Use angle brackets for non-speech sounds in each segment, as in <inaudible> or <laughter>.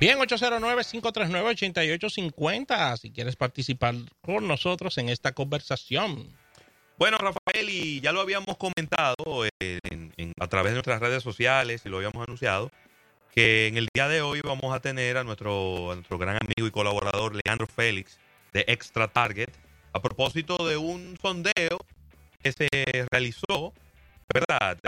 Bien, 809-539-8850, si quieres participar con nosotros en esta conversación. Bueno, Rafael, y ya lo habíamos comentado eh, a través de nuestras redes sociales y lo habíamos anunciado, que en el día de hoy vamos a tener a nuestro, nuestro gran amigo y colaborador Leandro Félix de Extra Target a propósito de un sondeo que se realizó, ¿verdad?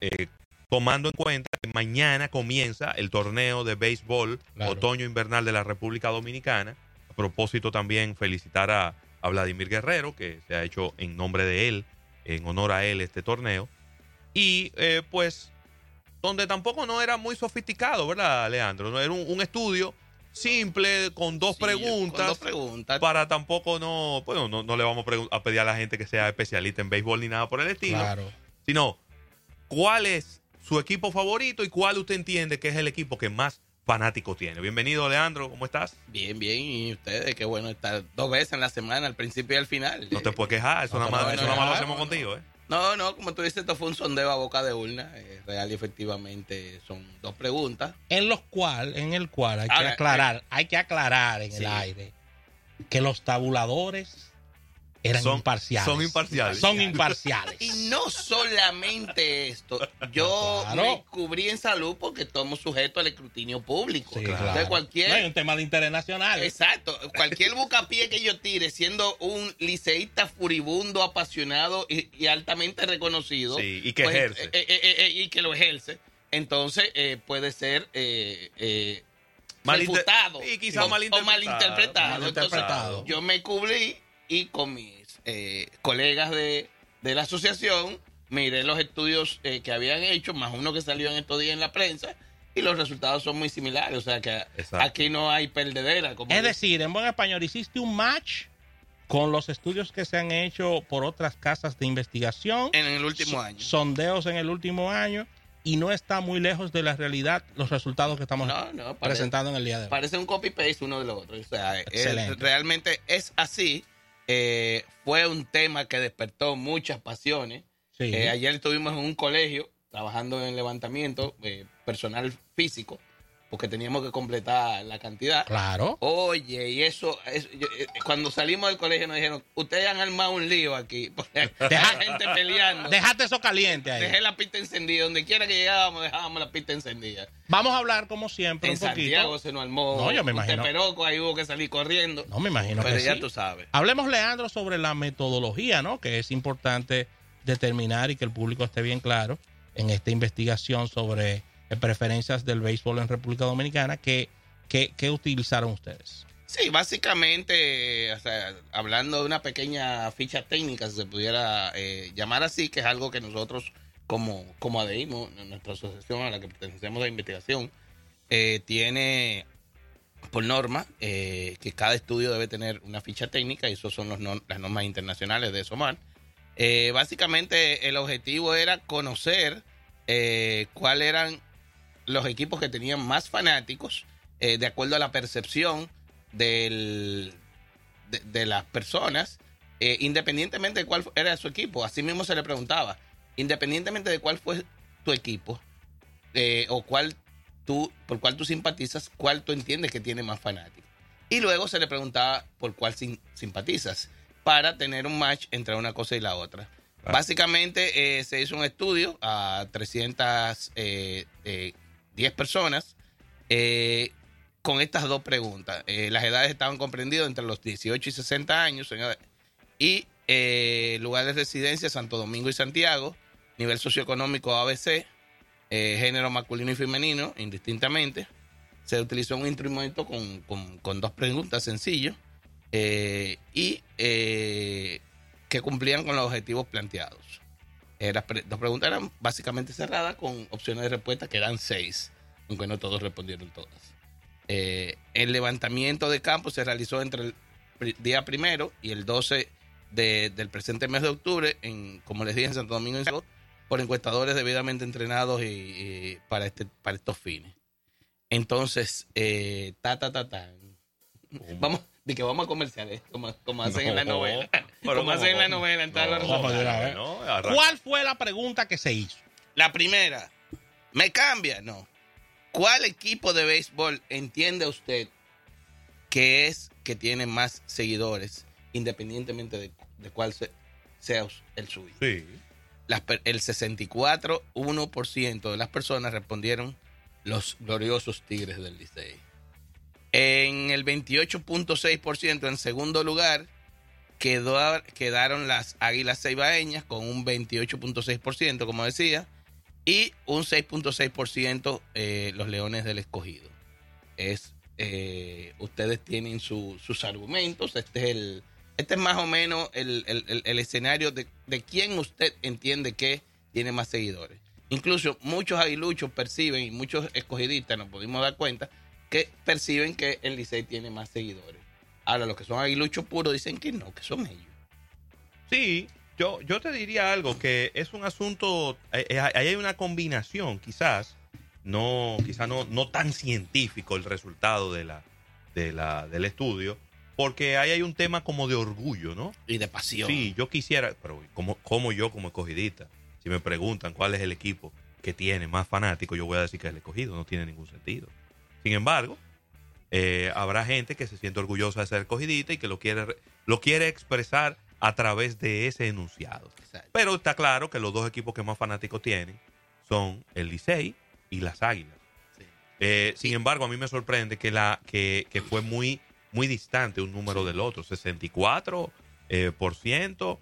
Eh, tomando en cuenta que mañana comienza el torneo de béisbol Claro. otoño-invernal de la República Dominicana. A propósito también felicitar a, a Vladimir Guerrero, que se ha hecho en nombre de él, en honor a él este torneo. Y eh, pues, donde tampoco no era muy sofisticado, ¿verdad, Leandro? No era un, un estudio simple, con dos Sí, con preguntas. dos preguntas. Para tampoco no, bueno, no, no le vamos a pedir a la gente que sea especialista en béisbol ni nada por el estilo, Claro. sino cuál es su equipo favorito y cuál usted entiende que es el equipo que más fanáticos tiene. Bienvenido, Leandro, ¿cómo estás? Bien, bien. Y ustedes, qué bueno estar dos veces en la semana, al principio y al final. No te puedes quejar, eso No nada más, eso nada más lo hacemos no, contigo, ¿eh? No, no, como tú dices, esto fue un sondeo a boca de urna. eh, real y efectivamente son dos preguntas. En los cual, en el cual hay que aclarar, hay que aclarar en sí. el aire que los tabuladores eran Son- imparciales. son imparciales. Son imparciales. Y no solamente esto, yo Claro. me cubrí en salud porque estamos sujetos al escrutinio público. Sí, Entonces, claro. cualquier No, hay un tema de interés nacional. Exacto. Cualquier bucapié que yo tire, siendo un liceísta furibundo, apasionado y, y altamente reconocido. Sí, y que pues, ejerce. eh, eh, eh, eh, y que lo ejerce. Entonces eh, puede ser eh, eh, Malinter- refutado y quizá o- malinterpretado. o malinterpretado. Malinterpretado. Entonces, yo me cubrí y con mis eh, colegas de, de la asociación miré los estudios eh, que habían hecho, más uno que salió en estos días en la prensa, y los resultados son muy similares. O sea que Exacto. aquí no hay perdedera. Como Es decir, en buen español, hiciste un match con los estudios que se han hecho por otras casas de investigación, en el último año. sondeos en el último año, y no está muy lejos de la realidad los resultados que estamos No, no, parece, presentando en el día de hoy. parece un copy-paste uno de lo otro. O sea, es- realmente es así. Eh, fue un tema que despertó muchas pasiones. Sí. Eh, ayer estuvimos en un colegio trabajando en levantamiento eh, personal físico porque teníamos que completar la cantidad. Claro. Oye, y eso, eso- yo- eh, cuando salimos del colegio nos dijeron, ustedes han armado un lío aquí, <laughs> porque Deja- hay gente peleando. Dejaste eso caliente ahí. Dejé la pista encendida, donde quiera que llegábamos dejábamos la pista encendida. Vamos a hablar, como siempre, En un poquito. Santiago se nos armó No, yo me imagino. ahí hubo que salir corriendo. No, me imagino pero que ya sí. tú sabes. Hablemos, Leandro, sobre la metodología, ¿no? Que es importante determinar y que el público esté bien claro en esta investigación sobre preferencias del béisbol en República Dominicana. ¿Qué, qué, utilizaron ustedes? Sí, básicamente, hablando de una pequeña ficha técnica, si se pudiera eh, llamar así, que es algo que nosotros como, como ADIMO, nuestra asociación a la que pertenecemos a investigación, eh, tiene por norma eh, que cada estudio debe tener una ficha técnica y eso son los las normas internacionales de SOMAR. Eh, básicamente el objetivo era conocer eh, cuáles eran los equipos que tenían más fanáticos eh, de acuerdo a la percepción del, de, de las personas, eh, independientemente de cuál era su equipo. Así mismo se le preguntaba, independientemente de cuál fue tu equipo eh, o cuál tú, por cuál tú simpatizas, cuál tú entiendes que tiene más fanáticos. Y luego se le preguntaba por cuál sim- simpatizas para tener un match entre una cosa y la otra. Ah. Básicamente eh, se hizo un estudio a 310 eh, eh, 10 personas eh, con estas dos preguntas. Eh, las edades estaban comprendidas entre los 18 y 60 años y eh, lugar de residencia Santo Domingo y Santiago, nivel socioeconómico ABC, eh, género masculino y femenino, indistintamente. Se utilizó un instrumento con, con- con dos preguntas sencillos eh, y que cumplían con los objetivos planteados. Eh, las pre- dos preguntas eran básicamente cerradas con opciones de respuesta que eran seis, aunque no todos respondieron todas. Eh, el levantamiento de campo se realizó entre el día primero y el 12 de- del presente mes de octubre, en, como les dije, en Santo Domingo Santiago, por encuestadores debidamente entrenados y, y para, este, para estos fines. Entonces, eh, ta, ta, ta, ta. Vamos, de que vamos a comerciales, como, como hacen en la No, novela. <laughs> pero como hacen en la no, novela, en todas las no. ¿Cuál fue la pregunta que se hizo? La primera, ¿me cambia? No. ¿Cuál equipo de béisbol entiende usted que es que tiene más seguidores, independientemente de, de cuál se- sea el suyo? Sí. Las el 64,1% de las personas respondieron los gloriosos Tigres del Licey. En el 28.6% en segundo lugar quedó, quedaron las Águilas Ceibaeñas con un 28.6%, como decía, y un 6.6% eh, los Leones del Escogido. Es, eh, ustedes tienen su- sus argumentos, este es el... Este es más o menos el, el- escenario de, de quién usted entiende que tiene más seguidores. Incluso muchos aguiluchos perciben y muchos escogidistas nos pudimos dar cuenta que perciben que el Licey tiene más seguidores. Ahora, los que son aguiluchos puros dicen que no, que son ellos. Sí, yo, yo te diría algo, que es un asunto, eh, eh, ahí hay una combinación, quizás, no, quizás no, no tan científico el resultado de la, de la, del estudio, porque ahí hay un tema como de orgullo, ¿no? Y de pasión. Sí, yo quisiera, pero como, como yo como escogidista, si me preguntan cuál es el equipo que tiene más fanáticos, yo voy a decir que es el escogido, no tiene ningún sentido. Sin embargo, eh, habrá gente que se siente orgullosa de ser escogidita y que lo quiere, re- lo quiere expresar a través de ese enunciado. Exacto. Pero está claro que los dos equipos que más fanáticos tienen son el Licey y las Águilas. Sí. Eh, sin embargo, a mí me sorprende que, la, que, que fue muy, muy distante un número del otro, 64 eh, por ciento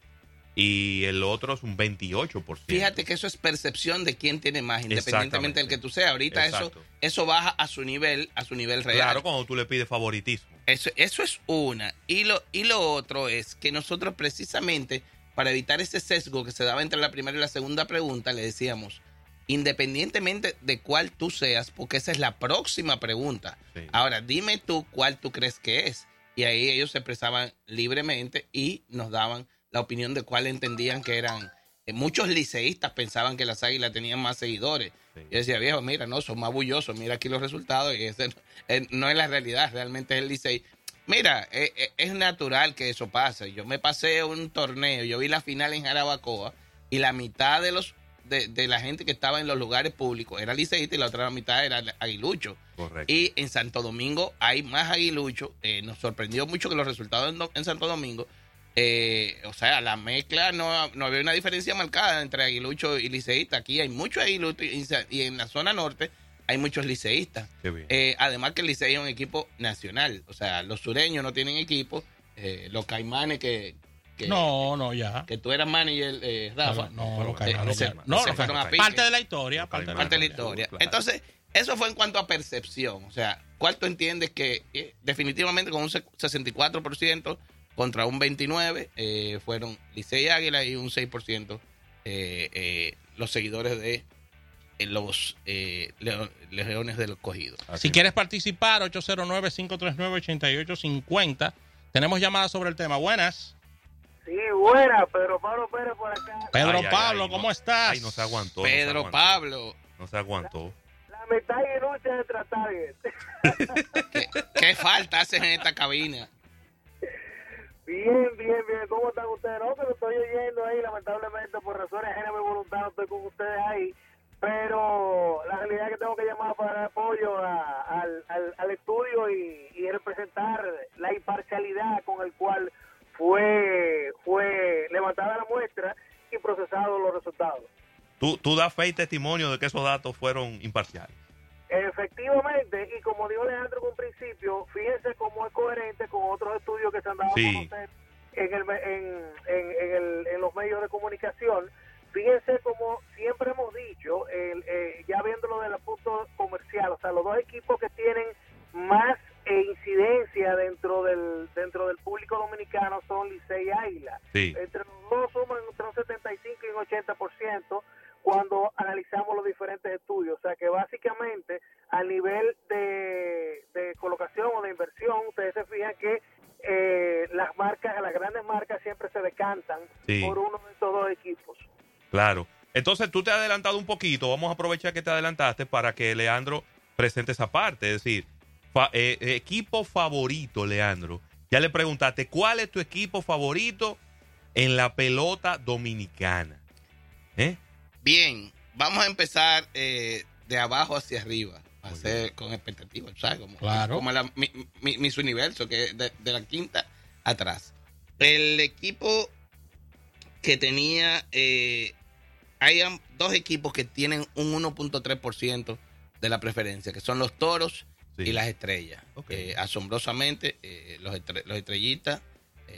y el otro es un 28 por ciento. Fíjate que eso es percepción de quién tiene más, independientemente del que tú seas. Ahorita eso, eso baja a su nivel, a su nivel real. Claro, cuando tú le pides favoritismo. Eso, eso es una. Y lo, y lo otro es que nosotros precisamente, para evitar ese sesgo que se daba entre la primera y la segunda pregunta, le decíamos, independientemente de cuál tú seas, porque esa es la próxima pregunta. Sí. Ahora, dime tú cuál tú crees que es. Y ahí ellos se expresaban libremente y nos daban la opinión de cuál entendían que eran. eh, muchos liceístas pensaban que las águilas tenían más seguidores. Sí. Yo decía, viejo, mira, no, son más bullosos, mira aquí los resultados. Y ese no, eh, no es la realidad, realmente es el licey. Mira, eh, es natural que eso pase. Yo me pasé un torneo, yo vi la final en Jarabacoa y la mitad de los de, de la gente que estaba en los lugares públicos era liceísta y la otra mitad era aguilucho. Correcto. Y en Santo Domingo hay más aguiluchos. Eh, nos sorprendió mucho que los resultados en, Do- en Santo Domingo, eh, o sea, la mezcla no, no había una diferencia marcada entre aguilucho y liceísta. Aquí hay muchos aguiluchos y, en la zona norte hay muchos liceístas. Eh, además que el Licey es un equipo nacional. O sea, los sureños no tienen equipo. eh, los caimanes que, que, No, no, ya. que tú eras manager, eh, Rafa. No, los Caimanes no, se los fueron a Caimanes. pique. Parte de la historia. Parte de la parte de la historia. claro. Entonces, eso fue en cuanto a percepción. O sea, ¿cuál tú entiendes que eh, definitivamente con un se- 64% contra un 29% eh, fueron Licey y Águila y un 6% eh, eh, los seguidores de eh, los eh, Leo- Leones del Cogido? Así Si quieres participar, 809-539-8850. Tenemos llamadas sobre el tema. Buenas. Sí, buena, Pedro Pablo Pérez por acá. Pedro Ay, Pablo, ay, ¿cómo no. estás? Ay, no se aguantó. no se Pedro aguantó. Pablo, No se aguantó. La mitad y lucha de Target. <laughs> ¿qué, qué falta haces en esta cabina? Bien, bien, bien. ¿Cómo están ustedes? No, que lo estoy oyendo ahí, lamentablemente, por razones ajenas mi voluntad, no estoy con ustedes ahí. Pero la realidad es que tengo que llamar para dar apoyo al, al estudio y, y representar la imparcialidad con el cual fue, fue levantada la muestra y procesados los resultados. Tú, tú das fe y testimonio de que esos datos fueron imparciales. Efectivamente, y como dijo Alejandro en un principio, fíjense cómo es coherente con otros estudios que se han dado Sí. a conocer en, el, en, en el- en los medios de comunicación. Fíjense como siempre hemos dicho, el, eh, ya viéndolo del punto comercial, o sea, los dos equipos que tienen Entonces tú te has adelantado un poquito. Vamos a aprovechar que te adelantaste para que Leandro presente esa parte. Es decir, fa- eh, eh, equipo favorito, Leandro. Ya le preguntaste, ¿cuál es tu equipo favorito en la pelota dominicana? ¿Eh? Bien, vamos a empezar eh, de abajo hacia arriba. ser con expectativa, ¿sabes? Como, Claro. como la, mi, Universo, que es de, de la quinta atrás. El equipo que tenía, eh, hay dos equipos que tienen un 1.3% de la preferencia, que son los toros Sí. y las estrellas. Eh, asombrosamente, eh, los, estre- los estrellistas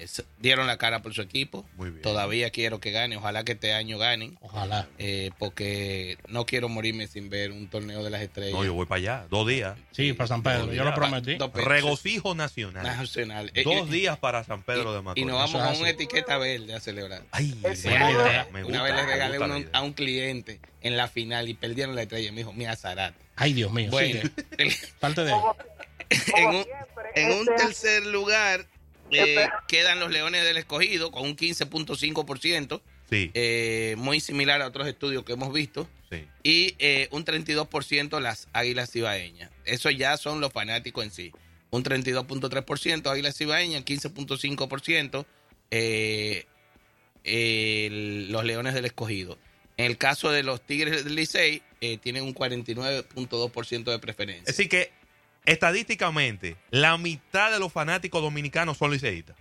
eh, dieron la cara por su equipo. Muy bien. Todavía quiero que gane, ojalá que este año ganen, Ojalá. eh, porque no quiero morirme sin ver un torneo de las estrellas. No, yo voy para allá. Dos días. Sí, para San Pedro. Yo lo prometí. Regocijo nacional. Nacional. Eh, Dos y- días para San Pedro de y, y Macorís. nos vamos con una etiqueta verde a celebrar. Ay, Ese- buena idea. Una vez le regalé uno a un cliente en la final y perdieron la estrella. Me dijo, mira, Zarate. Ay, Dios mío. Bueno, <laughs> Parte de. Como, en como un, siempre, en un este- tercer lugar eh, quedan los Leones del Escogido con un 15.5%, Sí, eh, muy similar a otros estudios que hemos visto. sí. y eh, un 32% las Águilas Cibaeñas. Eso ya son los fanáticos en sí. Un 32.3% Águilas Cibaeñas, 15.5% eh, los Leones del Escogido. En el caso de los Tigres del Licey, eh, tienen un 49.2% de preferencia. Decir que, estadísticamente, la mitad de los fanáticos dominicanos son liceístas.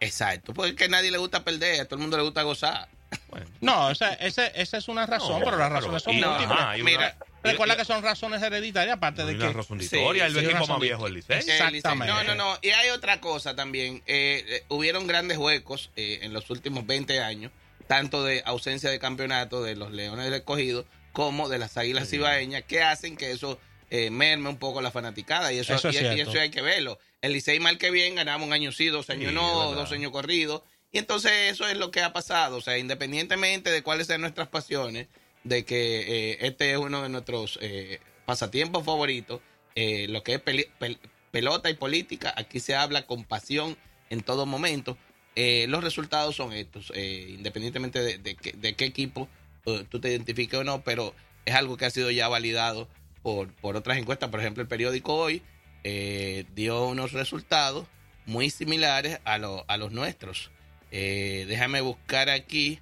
Exacto, porque que a nadie le gusta perder, a todo el mundo le gusta gozar. Bueno, <laughs> No, esa, esa, esa es una razón, No, pero las razones son múltiples. una- Mira, Recuerda que son razones hereditarias, aparte de hay una que. razón de Sí, historia. el sí, equipo razón más viejo del Licey. Exactamente. No, no, no. Y hay otra cosa también. Eh, eh, hubieron grandes huecos eh, en los últimos 20 años, tanto de ausencia de campeonato de los Leones del Escogido como de las Águilas Sí. Cibaeñas, que hacen que eso eh, merme un poco la fanaticada. Y eso, Eso es y- eso hay que verlo. El Licey mal que bien ganamos un año sí, dos años Sí, no, dos años corridos. Y entonces eso es lo que ha pasado. O sea, independientemente de cuáles sean nuestras pasiones, de que eh, este es uno de nuestros eh, pasatiempos favoritos, eh, lo que es pel- pelota y política, aquí se habla con pasión en todo momento. Los resultados son estos, independientemente de, de qué- de qué equipo tú te identifiques o no, pero es algo que ha sido ya validado por, por otras encuestas. Por ejemplo, el periódico hoy eh, dio unos resultados muy similares a, lo- a los nuestros. Eh, déjame buscar aquí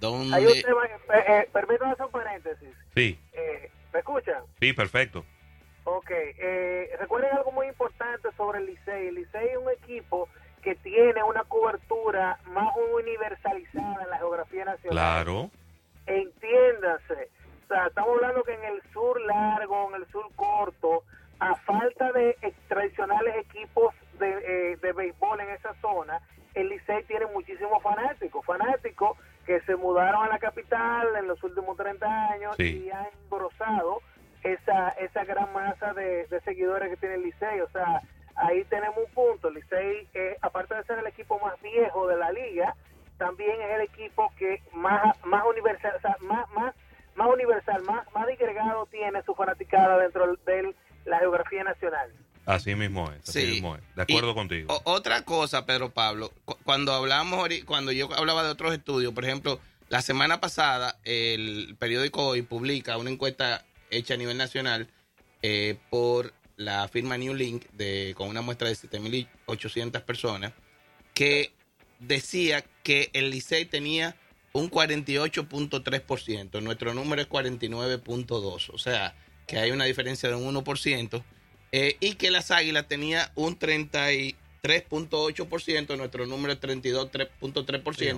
donde... Hay un tema, eh, eh, permítame hacer un paréntesis. Sí, Eh, ¿Me escuchan? sí, perfecto. Ok, eh, recuerden algo muy importante sobre el Licey. El Licey es un equipo que tiene una cobertura más universalizada en la geografía nacional. Claro. Entiéndase. O sea, estamos hablando que en el sur largo, en el sur corto, a falta de tradicionales equipos de, eh, de béisbol en esa zona, el Licey tiene muchísimos fanáticos, fanáticos que se mudaron a la capital en los últimos 30 años Sí. y han engrosado esa, esa gran masa de, de seguidores que tiene el Licey. O sea, ahí tenemos un punto. El Licey, eh, aparte de ser el equipo más viejo de la liga, también es el equipo que más más universal, o sea, más más más universal, más más disgregado tiene su fanaticada dentro de la geografía nacional. Así mismo es. Así Sí. mismo es. De acuerdo Y contigo. otra cosa, Pedro Pablo, cu- cuando hablamos, cuando yo hablaba de otros estudios, por ejemplo, la semana pasada el periódico Hoy publica una encuesta hecha a nivel nacional eh, por la firma New Link de, con una muestra de 7.800 personas que decía que el Licey tenía un 48.3%, nuestro número es 49.2%, o sea, que hay una diferencia de un 1%, eh, y que las Águilas tenía un 33.8%, nuestro número es 32.3%, Sí,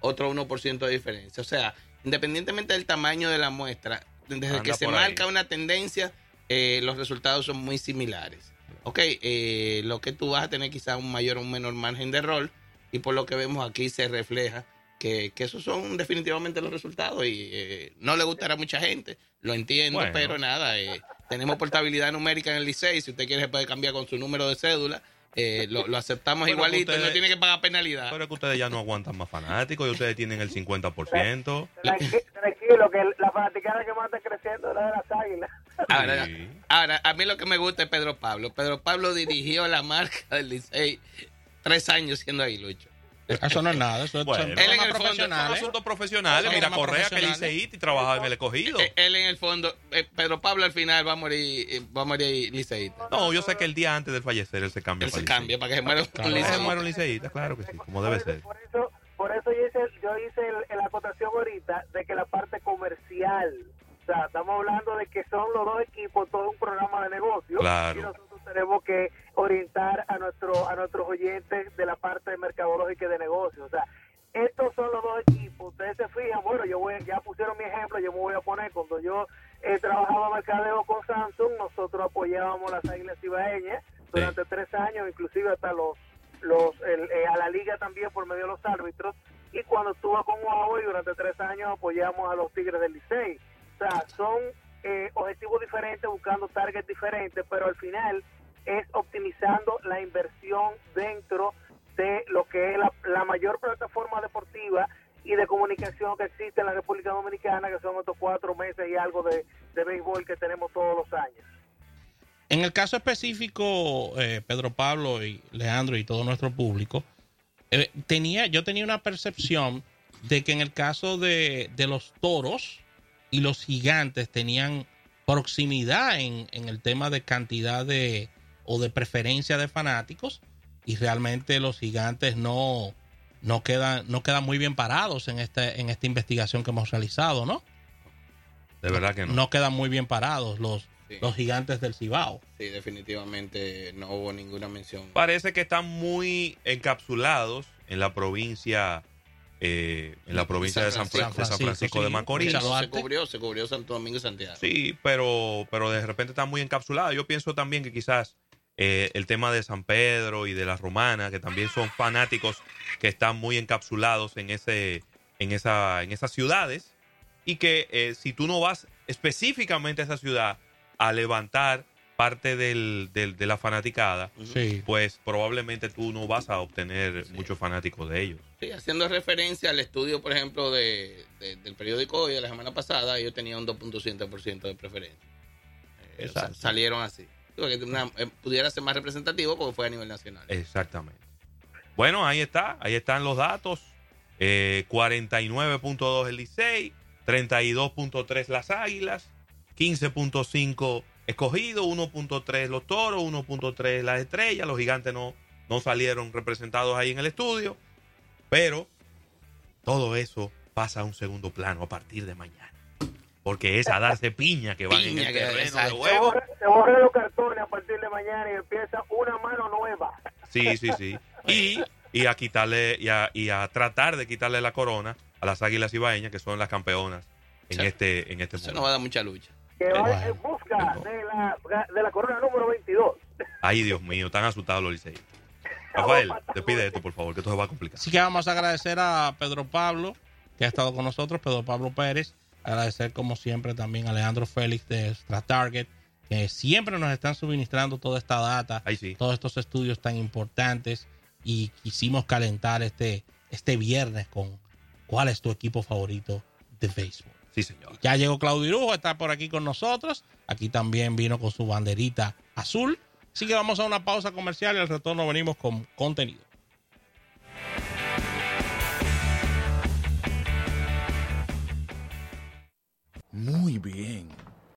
otro 1% de diferencia. O sea, independientemente del tamaño de la muestra, desde Anda que se ahí. marca una tendencia, eh, los resultados son muy similares. Ok, eh, lo que tú vas a tener quizás un mayor o un menor margen de rol, y por lo que vemos aquí se refleja que, que esos son definitivamente los resultados y eh, no le gustará a mucha gente, lo entiendo, Bueno. pero nada, eh, tenemos portabilidad numérica en el Licey, si usted quiere se puede cambiar con su número de cédula, eh, lo, lo aceptamos Pero igualito, y ustedes- no tiene que pagar penalidad. Pero es que ustedes ya no aguantan más fanáticos y ustedes tienen el 50%. Tranqui- Tranquilo, que la fanaticada que más está creciendo es la de las águilas. Ahora, Sí. ahora, a mí lo que me gusta es Pedro Pablo. Pedro Pablo dirigió la marca del Licey tres años siendo aguilucho. <laughs> Eso no es nada, eso es Bueno. son Él en el fondo- Son asuntos profesionales. Mira, Correa, que profesionales. liceísta y trabajaba en el escogido. Eh, Él en el fondo, eh, Pedro Pablo al final va a morir, eh, va a morir liceísta. No, yo sé que el día antes del fallecer él se cambia Él se cambia para que se muera Claro. un. Se liceísta. muere un liceísta, claro que sí, como debe ser. Por eso, por eso yo hice, yo hice el- la acotación ahorita de que la parte comercial O sea, estamos hablando de que son los dos equipos, todo un programa de negocio. Claro. Y nosotros tenemos que orientar a, nuestro, a nuestros oyentes de la parte mercadológica y de negocio. O sea, estos son los dos equipos. Ustedes se fijan, bueno, yo voy, ya pusieron mi ejemplo, yo me voy a poner cuando yo eh, trabajaba mercadeo con Samsung, nosotros apoyábamos las Águilas Ibaeñas durante tres años, inclusive hasta los los el, eh, a la liga también por medio de los árbitros y cuando estuve con Huawei durante tres años apoyamos a los Tigres del Licey. O sea, son eh, objetivos diferentes, buscando targets diferentes, pero al final es optimizando la inversión dentro de lo que es la, la mayor plataforma deportiva y de comunicación que existe en la República Dominicana, que son estos cuatro meses y algo de, de béisbol que tenemos todos los años. En el caso específico, eh, Pedro Pablo y Leandro y todo nuestro público, eh, tenía, yo tenía una percepción de que en el caso de, de los toros y los gigantes tenían proximidad en, en, el tema de cantidad de o de preferencia de fanáticos y realmente los gigantes no, no quedan, no quedan muy bien parados en esta, en esta investigación que hemos realizado, ¿no? De verdad que no. No quedan muy bien parados los, sí. los gigantes del Cibao. Sí, definitivamente no hubo ninguna mención. Parece que están muy encapsulados en la provincia, eh, en la provincia San de, San Francisco, de San Francisco sí. de Macorís. Se cubrió, se cubrió Santo Domingo y Santiago. Sí, pero, pero de repente están muy encapsulados. Yo pienso también que quizás eh, el tema de San Pedro y de la Romana, que también son fanáticos que están muy encapsulados en ese, en esa, en esas ciudades, y que eh, si tú no vas específicamente a esa ciudad a levantar parte del, del, de la fanaticada, sí. pues probablemente tú no vas a obtener sí. muchos fanáticos de ellos. Sí, haciendo referencia al estudio, por ejemplo, de, de, del periódico hoy de la semana pasada, ellos tenían un 2.7% de preferencia. Eh, salieron así. Una, eh, pudiera ser más representativo porque fue a nivel nacional. Exactamente. Bueno, ahí está, ahí están los datos. Eh, 49.2 el Licey, 32.3 las Águilas, 15.5 escogido, 1.3 los Toros, 1.3 las Estrellas. Los Gigantes no, no salieron representados ahí en el estudio, pero todo eso pasa a un segundo plano a partir de mañana. Porque es a darse piña que van piña, en el terreno de juego. Se borran los cartones a partir de mañana y empieza una mano nueva. Sí, sí, sí. <laughs> Y, y a quitarle y a, y a, tratar de quitarle la corona a las Águilas Ibaeñas, que son las campeonas en este en este Eso no va a dar mucha lucha. Que va en busca de la, de la corona número 22. Ay, Dios mío, están asustados los liceístas. Rafael, te pide esto, por favor, que esto se va a complicar. Así que vamos a agradecer a Pedro Pablo, que ha estado con nosotros, Pedro Pablo Pérez. Agradecer, como siempre, también a Alejandro Félix de Stratarget, que siempre nos están suministrando toda esta data, sí. todos estos estudios tan importantes. Y quisimos calentar este, este viernes con cuál es tu equipo favorito de béisbol. Sí, señor. Ya llegó Claudio Irujo, está por aquí con nosotros. Aquí también vino con su banderita azul. Así que vamos a una pausa comercial y al retorno venimos con contenido. Muy bien.